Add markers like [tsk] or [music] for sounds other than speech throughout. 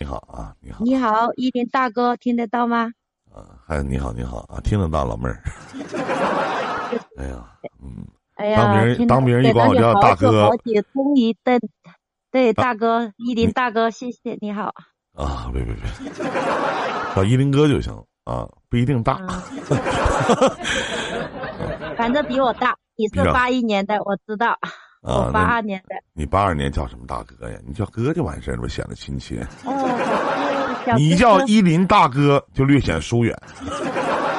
你好啊，你好，你好，依林大哥，听得到吗？啊，还你好，你好啊，听得到，老妹儿。[laughs] 哎呀，嗯，哎呀，当别人当别人一管我叫大哥，好姐终于等，对大哥，依林大哥，谢谢，你好。啊，别别别，叫依林哥就行啊，不一定大。[laughs] 反正比我大，你是八一年的，我知道。我八二年的，你八二年叫什么大哥呀？你叫哥就完事儿了，显得亲切。哦，你叫依林大哥就略显疏远。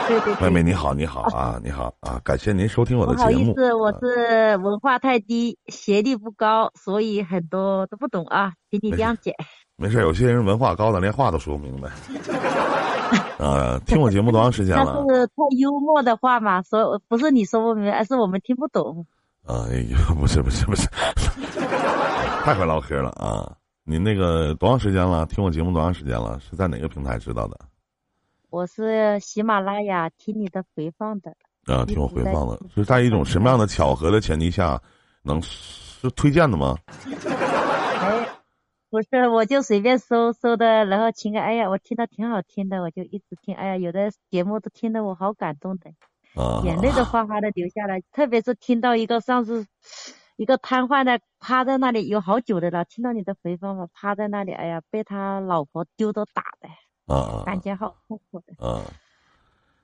对对，妹妹你好，你好啊，你好啊，感谢您收听我的节目。不好意思，我是文化太低，学历不高，所以很多都不懂啊，请你谅解。没事，有些人文化高的连话都说不明白。[laughs] 啊，听我节目多长时间了？[laughs] 那是太幽默的话嘛，说不是你说不明白，而是我们听不懂。[laughs] 哎呀，不是不是不是，[laughs] 太会唠嗑了啊！你那个多长时间了？听我节目多长时间了？是在哪个平台知道的？我是喜马拉雅听你的回放的。啊，听我回放的，是在一种什么样的巧合的前提下，能是推荐的吗？哎，不是，我就随便搜搜的，然后听个，哎呀，我听到挺好听的，我就一直听。哎呀，有的节目都听得我好感动的。眼泪都哗哗的流下来，特别是听到一个上次一个瘫痪的趴在那里有好久的了，听到你的回放了，趴在那里，哎呀，被他老婆丢着打的，啊感觉好痛苦的，啊，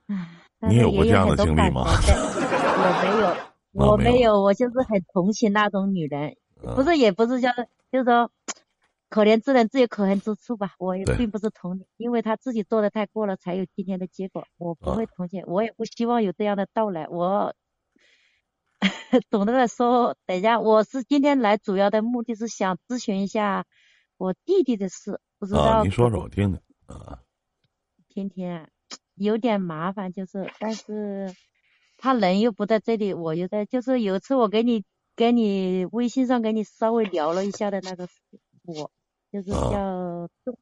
唉，你有过这样的经历吗？我 [laughs] 没有，我没有，我就是很同情那种女人，不是也不是叫，就是说。可怜之人自有可恨之处吧，我也并不是同情，因为他自己做的太过了，才有今天的结果。我不会同情，我也不希望有这样的到来。我 [laughs] 懂得来说，等一下，我是今天来主要的目的是想咨询一下我弟弟的事，不知道你说说我听听啊。天天有点麻烦，就是，但是他人又不在这里，我又在，就是有一次我给你给你微信上给你稍微聊了一下的那个我。就是叫动，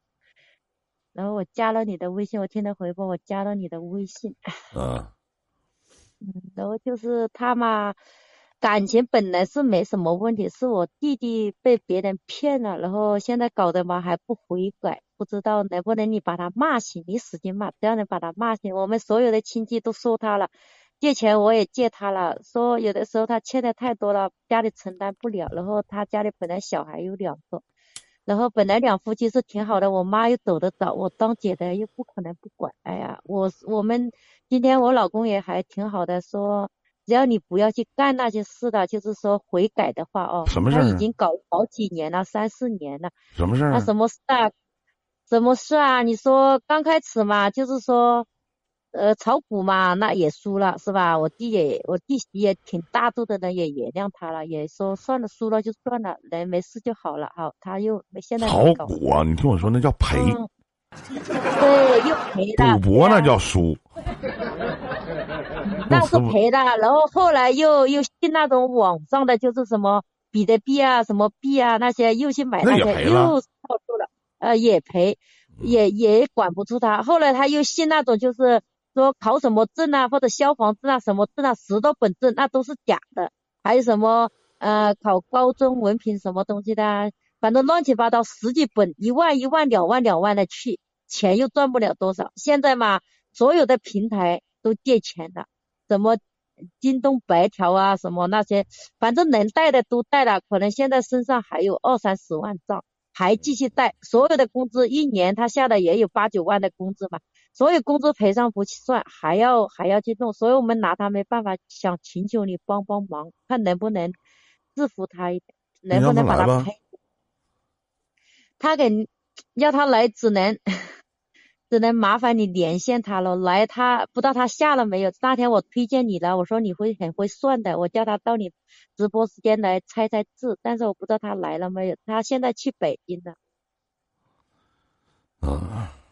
然后我加了你的微信，我听他回复，我加了你的微信。嗯。[laughs] 嗯，然后就是他嘛，感情本来是没什么问题，是我弟弟被别人骗了，然后现在搞得嘛还不悔改，不知道能不能你把他骂醒，你使劲骂，只要能把他骂醒，我们所有的亲戚都说他了，借钱我也借他了，说有的时候他欠的太多了，家里承担不了，然后他家里本来小孩有两个。然后本来两夫妻是挺好的，我妈又走得早，我当姐的又不可能不管。哎呀，我我们今天我老公也还挺好的，说只要你不要去干那些事的，就是说悔改的话哦。什么事他已经搞好几年了，三四年了。什么事儿？那什么事啊？什么事啊？你说刚开始嘛，就是说。呃，炒股嘛，那也输了是吧？我弟也，我弟媳也挺大度的人，也原谅他了，也说算了，输了就算了，人没事就好了。好，他又现在炒股啊，你听我说，那叫赔。对，又赔了。赌博那叫输。那是赔的，然后后来又又信那种网上的，就是什么比特币啊，什么币啊那些，又去买那些，又套住了，呃，也赔，也也管不住他。后来他又信那种，就是。说考什么证啊，或者消防证啊，什么证啊，十多本证那都是假的。还有什么呃，考高中文凭什么东西的，反正乱七八糟十几本，一万一万两万两万的去，钱又赚不了多少。现在嘛，所有的平台都借钱的，什么京东白条啊，什么那些，反正能贷的都贷了，可能现在身上还有二三十万账，还继续贷。所有的工资一年他下的也有八九万的工资嘛。所有工资赔偿不算，还要还要去弄，所以我们拿他没办法，想请求你帮帮忙，看能不能制服他一点，能不能把他赔？他给要他来，只能 [laughs] 只能麻烦你连线他了。来，他不知道他下了没有？那天我推荐你了，我说你会很会算的，我叫他到你直播时间来猜猜字，但是我不知道他来了没有。他现在去北京了。啊。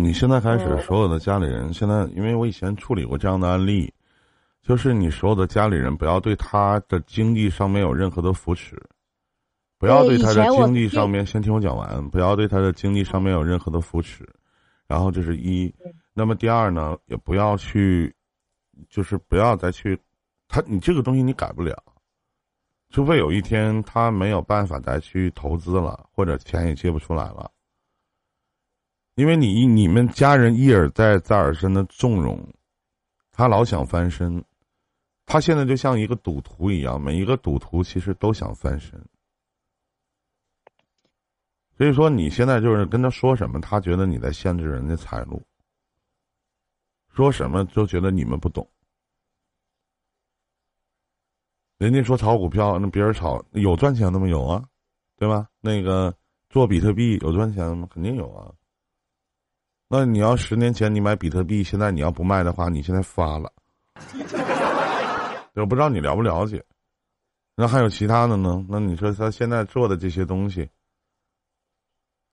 你现在开始，所有的家里人现在，因为我以前处理过这样的案例，就是你所有的家里人不要对他的经济上面有任何的扶持，不要对他的经济上面，先听我讲完，不要对他的经济上面有任何的扶持，然后这是一，那么第二呢，也不要去，就是不要再去，他你这个东西你改不了，除非有一天他没有办法再去投资了，或者钱也借不出来了。因为你你们家人一而再再而三的纵容，他老想翻身，他现在就像一个赌徒一样，每一个赌徒其实都想翻身。所以说，你现在就是跟他说什么，他觉得你在限制人家财路，说什么都觉得你们不懂。人家说炒股票，那别人炒有赚钱的吗？有啊，对吧？那个做比特币有赚钱的吗？肯定有啊。那你要十年前你买比特币，现在你要不卖的话，你现在发了。[laughs] 我不知道你了不了解。那还有其他的呢？那你说他现在做的这些东西？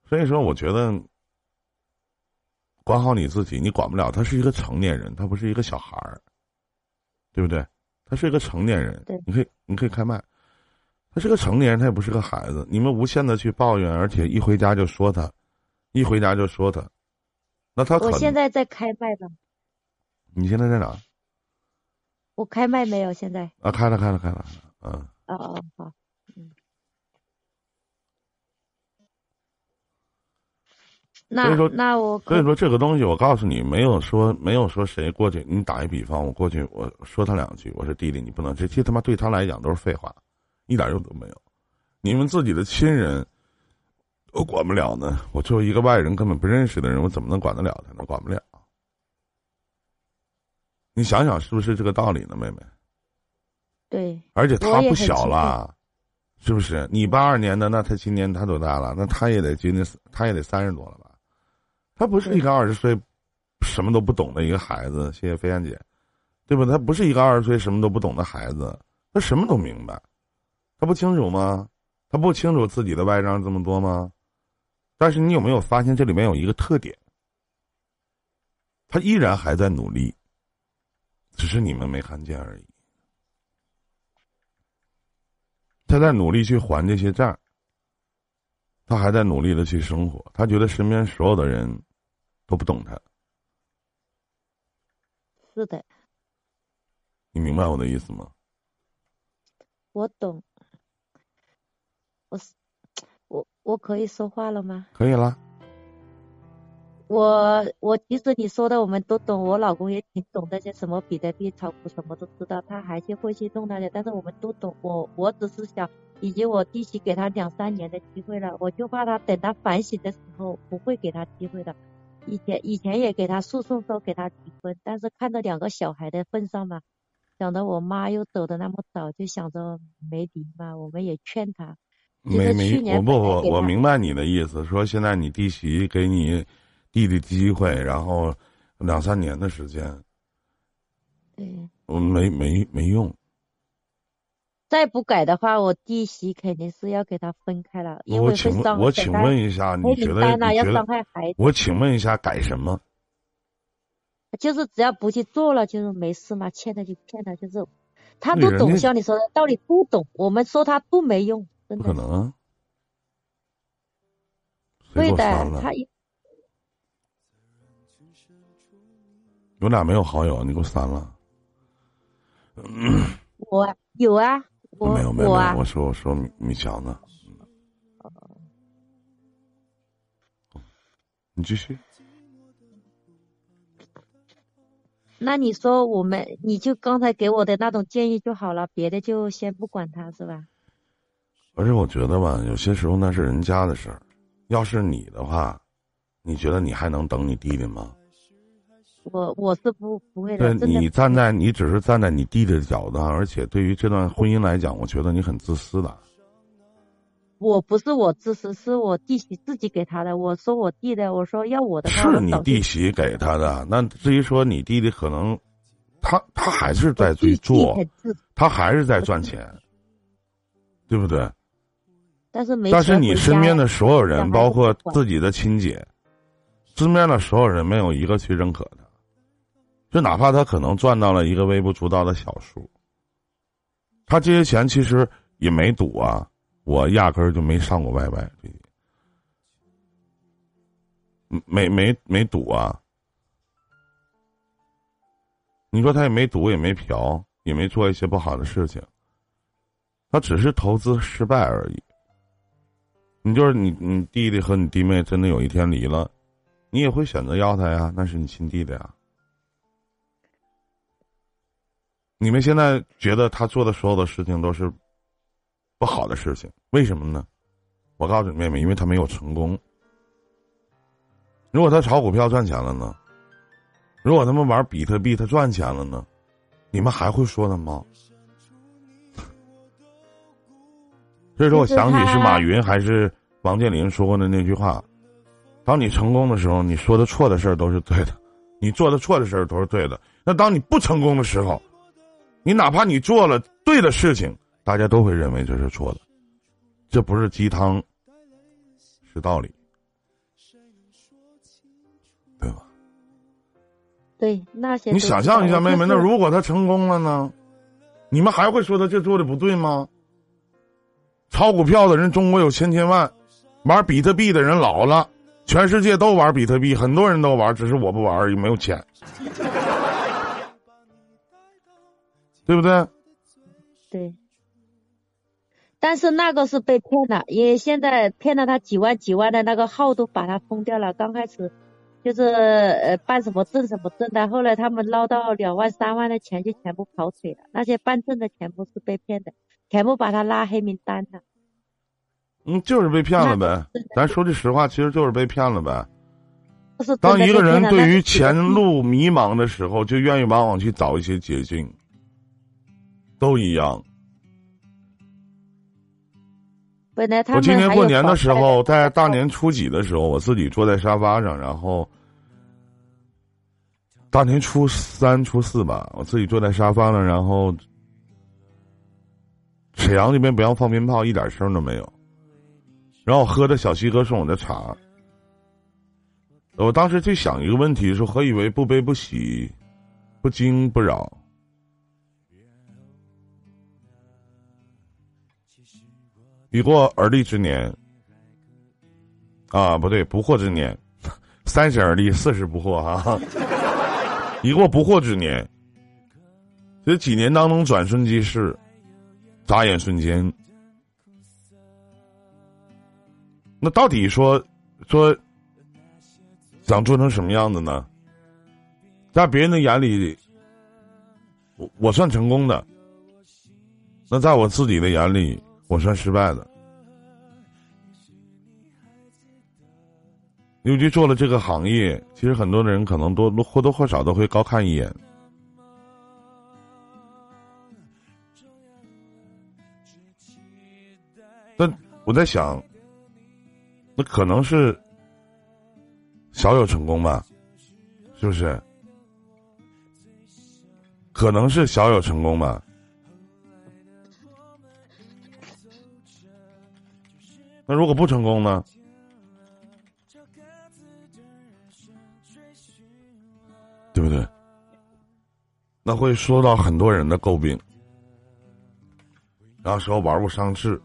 所以说，我觉得管好你自己，你管不了。他是一个成年人，他不是一个小孩儿，对不对？他是一个成年人，你可以，你可以开麦。他是个成年人，他也不是个孩子。你们无限的去抱怨，而且一回家就说他，一回家就说他，那他我现在在开麦呢。你现在在哪？我开麦没有？现在啊，开了，开了，开了，嗯。哦哦，好。所以说，那我所以说这个东西，我告诉你，没有说没有说谁过去。你打一比方，我过去我说他两句，我说弟弟，你不能这这他妈对他来讲都是废话，一点用都没有。你们自己的亲人都管不了呢，我作为一个外人根本不认识的人，我怎么能管得了他呢？管不了。你想想是不是这个道理呢，妹妹？对。而且他不小了。是不是？你八二年的，那他今年他多大了？那他也得今年他也得三十多了吧？他不是一个二十岁什么都不懂的一个孩子，谢谢飞燕姐，对吧？他不是一个二十岁什么都不懂的孩子，他什么都明白，他不清楚吗？他不清楚自己的外账这么多吗？但是你有没有发现这里面有一个特点？他依然还在努力，只是你们没看见而已。他在努力去还这些债，他还在努力的去生活。他觉得身边所有的人都不懂他。是的。你明白我的意思吗？我懂。我是我我可以说话了吗？可以了。我我其实你说的我们都懂，我老公也挺懂这些什么比特币炒股什么都知道，他还是会去弄那些，但是我们都懂。我我只是想，以及我弟媳给他两三年的机会了，我就怕他等他反省的时候不会给他机会的。以前以前也给他诉讼说给他离婚，但是看到两个小孩的份上嘛，想着我妈又走的那么早，就想着没离嘛，我们也劝他。没没，我不我我明白你的意思，说现在你弟媳给你。弟弟机会，然后两三年的时间，对，我没没没用。再不改的话，我弟媳肯定是要给他分开了，因为我请问，我请问一下，你觉得？要伤害孩子。我请问一下，改什么？就是只要不去做了，就是没事嘛。欠他就欠他，就是他都懂，像你说的道理都懂，我们说他都没用，真的。不可能。会的，他一。有俩没有好友，你给我删了。我有啊，我没有没有，我说我说米米强呢。你继续。那你说我们，你就刚才给我的那种建议就好了，别的就先不管他是吧？而且我觉得吧，有些时候那是人家的事儿。要是你的话，你觉得你还能等你弟弟吗？我我是不不会的。对你站在你只是站在你弟弟的角度，而且对于这段婚姻来讲，我觉得你很自私的。我不是我自私，是我弟媳自己给他的。我说我弟的，我说要我的。是你弟媳给他的。那至于说你弟弟可能，他他还是在去做，他还是在赚钱，对不对？但是没。但是你身边的所有人，包括自己的亲姐，身边的所有人，没有一个去认可他。就哪怕他可能赚到了一个微不足道的小数，他这些钱其实也没赌啊，我压根儿就没上过 YY，没没没赌啊。你说他也没赌，也没嫖，也没做一些不好的事情，他只是投资失败而已。你就是你，你弟弟和你弟妹真的有一天离了。你也会选择要他呀，那是你亲弟弟呀。你们现在觉得他做的所有的事情都是不好的事情，为什么呢？我告诉你妹妹，因为他没有成功。如果他炒股票赚钱了呢？如果他们玩比特币他赚钱了呢？你们还会说他吗？所以说我想起是马云还是王健林说过的那句话：，当你成功的时候，你说的错的事儿都是对的，你做的错的事儿都是对的。那当你不成功的时候，你哪怕你做了对的事情，大家都会认为这是错的。这不是鸡汤，是道理，对吧？对那些。你想象一下，妹妹，那如果他成功了呢？你们还会说他这做的不对吗？炒股票的人，中国有千千万；玩比特币的人老了，全世界都玩比特币，很多人都玩，只是我不玩而已，没有钱，对不对？对。但是那个是被骗了，因为现在骗了他几万几万的那个号都把他封掉了。刚开始就是呃办什么证什么证的，后来他们捞到两万三万的钱就全部跑腿了。那些办证的全部是被骗的。全部把他拉黑名单了。嗯，就是被骗了呗。咱说句实话，其实就是被骗了呗。当一个人对于前路迷茫的时候，就愿意往往去找一些捷径。都一样。本来他我今年过年的时候，在大年初几的时候，我自己坐在沙发上，然后大年初三、初四吧，我自己坐在沙发上，然后。沈阳那边不让放鞭炮，一点声都没有。然后喝的小西哥送我的茶。我当时就想一个问题：说何以为不悲不喜，不惊不扰？已过而立之年，啊，不对，不惑之年，三十而立，四十不惑哈。已过不惑之年，这几年当中转瞬即逝。眨眼瞬间，那到底说说想做成什么样的呢？在别人的眼里，我我算成功的；那在我自己的眼里，我算失败的。尤其做了这个行业，其实很多的人可能都或多或少都会高看一眼。但我在想，那可能是小有成功吧，是不是？可能是小有成功吧。那如果不成功呢？对不对？那会受到很多人的诟病，然后说玩物丧志。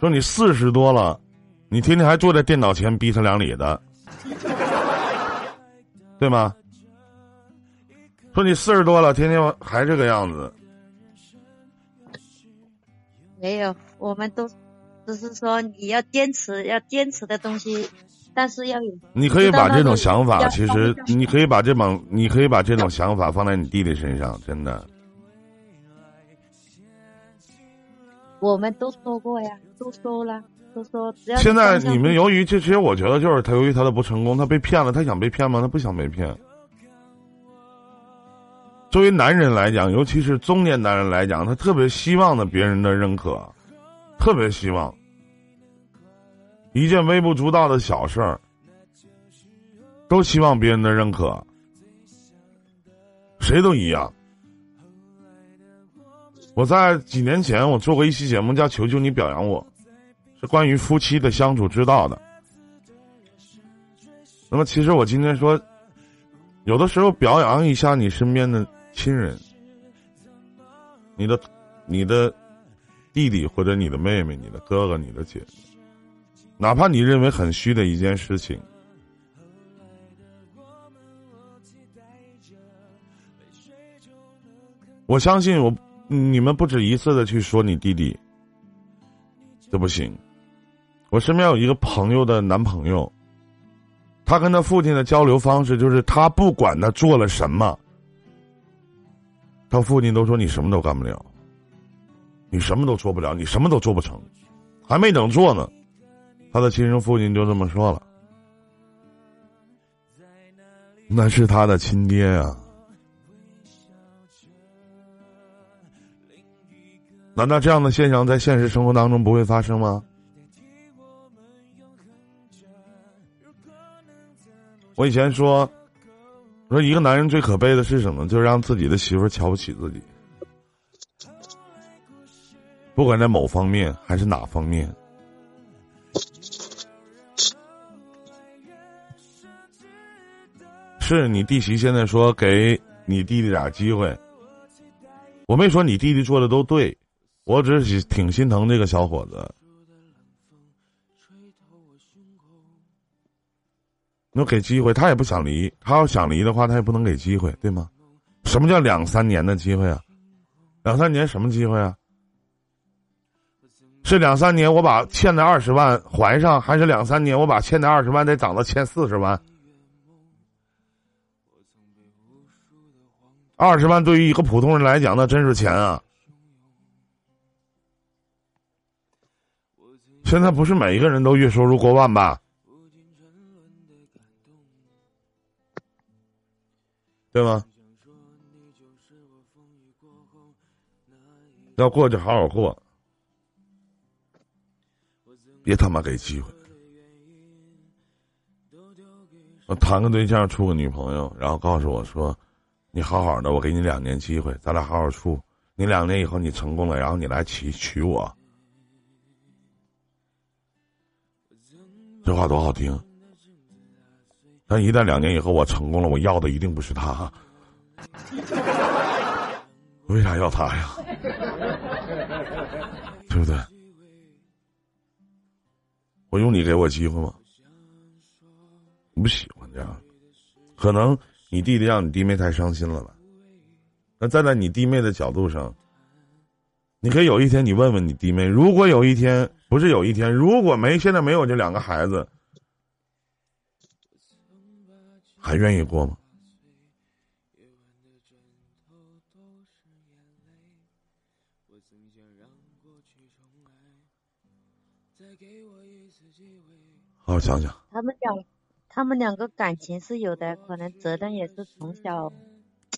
说你四十多了，你天天还坐在电脑前逼他两里的，对吗？说你四十多了，天天还这个样子。没有，我们都只是说你要坚持，要坚持的东西，但是要有。你可以把这种想法，其实你可以把这帮，你可以把这种想法放在你弟弟身上，真的。我们都说过呀，都说了，都说只要。现在你们由于这，其实我觉得就是他由于他的不成功，他被骗了。他想被骗吗？他不想被骗。作为男人来讲，尤其是中年男人来讲，他特别希望的别人的认可，特别希望一件微不足道的小事儿，都希望别人的认可，谁都一样。我在几年前，我做过一期节目，叫《求求你表扬我》，是关于夫妻的相处之道的。那么，其实我今天说，有的时候表扬一下你身边的亲人，你的、你的弟弟或者你的妹妹、你的哥哥、你的姐姐，哪怕你认为很虚的一件事情，我相信我。你们不止一次的去说你弟弟，这不行。我身边有一个朋友的男朋友，他跟他父亲的交流方式就是他不管他做了什么，他父亲都说你什么都干不了，你什么都做不了，你什么都做不成，还没等做呢，他的亲生父亲就这么说了。那是他的亲爹啊。难道这样的现象在现实生活当中不会发生吗？我以前说，说一个男人最可悲的是什么？就是让自己的媳妇瞧不起自己，不管在某方面还是哪方面。是你弟媳现在说给你弟弟点机会，我没说你弟弟做的都对。我只是挺心疼这个小伙子。那给机会，他也不想离。他要想离的话，他也不能给机会，对吗？什么叫两三年的机会啊？两三年什么机会啊？是两三年我把欠的二十万还上，还是两三年我把欠的二十万再涨到欠四十万？二十万对于一个普通人来讲，那真是钱啊！现在不是每一个人都月收入过万吧？对吗？要过就好好过，别他妈给机会。我谈个对象，处个女朋友，然后告诉我说：“你好好的，我给你两年机会，咱俩好好处。你两年以后你成功了，然后你来娶娶我。”这话多好听！但一旦两年以后我成功了，我要的一定不是他。[laughs] 为啥要他呀？对不对？我用你给我机会吗？你不喜欢这样。可能你弟弟让你弟妹太伤心了吧？那站在你弟妹的角度上，你可以有一天你问问你弟妹，如果有一天。不是有一天，如果没现在没有这两个孩子，还愿意过吗？好好想想。他们两，他们两个感情是有的，可能责任也是从小，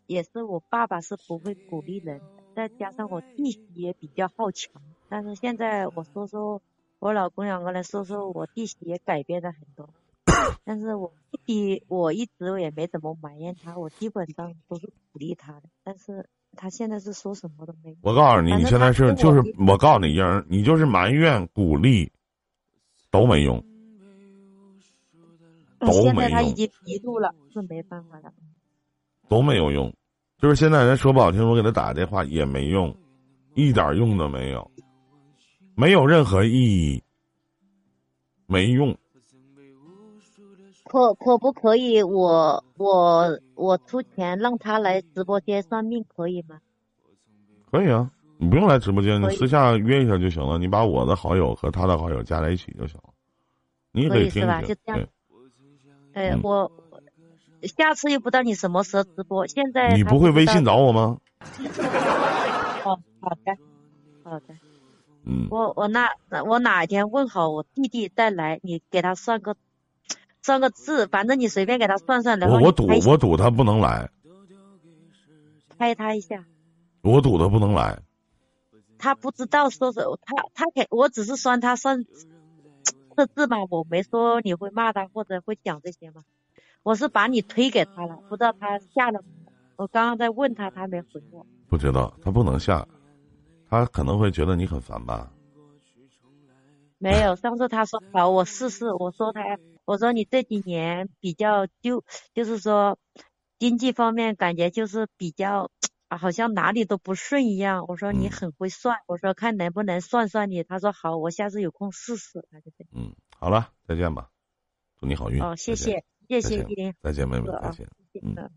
也是我爸爸是不会鼓励人，再加上我弟媳也比较好强。但是现在我说说，我老公两个人说说，我弟媳也改变了很多。但是我弟弟我一直也没怎么埋怨他，我基本上都是鼓励他的。但是他现在是说什么都没有。我告诉你，你现在是就是我告诉你，英儿，你就是埋怨鼓励都没用，都没用。现在他已经迷路了，是没办法了。都没有用，就是现在人说不好听，我给他打电话也没用，一点用都没有。没有任何意义，没用。可可不可以？我我我出钱让他来直播间算命，可以吗？可以啊，你不用来直播间，你私下约一下就行了。你把我的好友和他的好友加在一起就行了。你可以听吧？就这样。哎，我下次又不知道你什么时候直播。现在你不会微信找我吗？[laughs] 哦好的，好的。嗯，我我那我哪一天问好我弟弟再来，你给他算个 [tsk] 算个字，反正你随便给他算算。我我赌我赌他不能来，拍他一下。我赌他不能来。他不知道说是，他他给我只是算他算 [tsk] 这字嘛，我没说你会骂他或者会讲这些嘛。我是把你推给他了，不知道他下了。我刚刚在问他，他没回我。不知道，他不能下。他可能会觉得你很烦吧？没有，上次他说好，我试试。我说他，我说你这几年比较就就是说经济方面感觉就是比较好像哪里都不顺一样。我说你很会算，我说看能不能算算你。他说好，我下次有空试试。他就这样。嗯，好了，再见吧，祝你好运。哦，谢谢，谢谢依林，再见，妹妹，再见，嗯。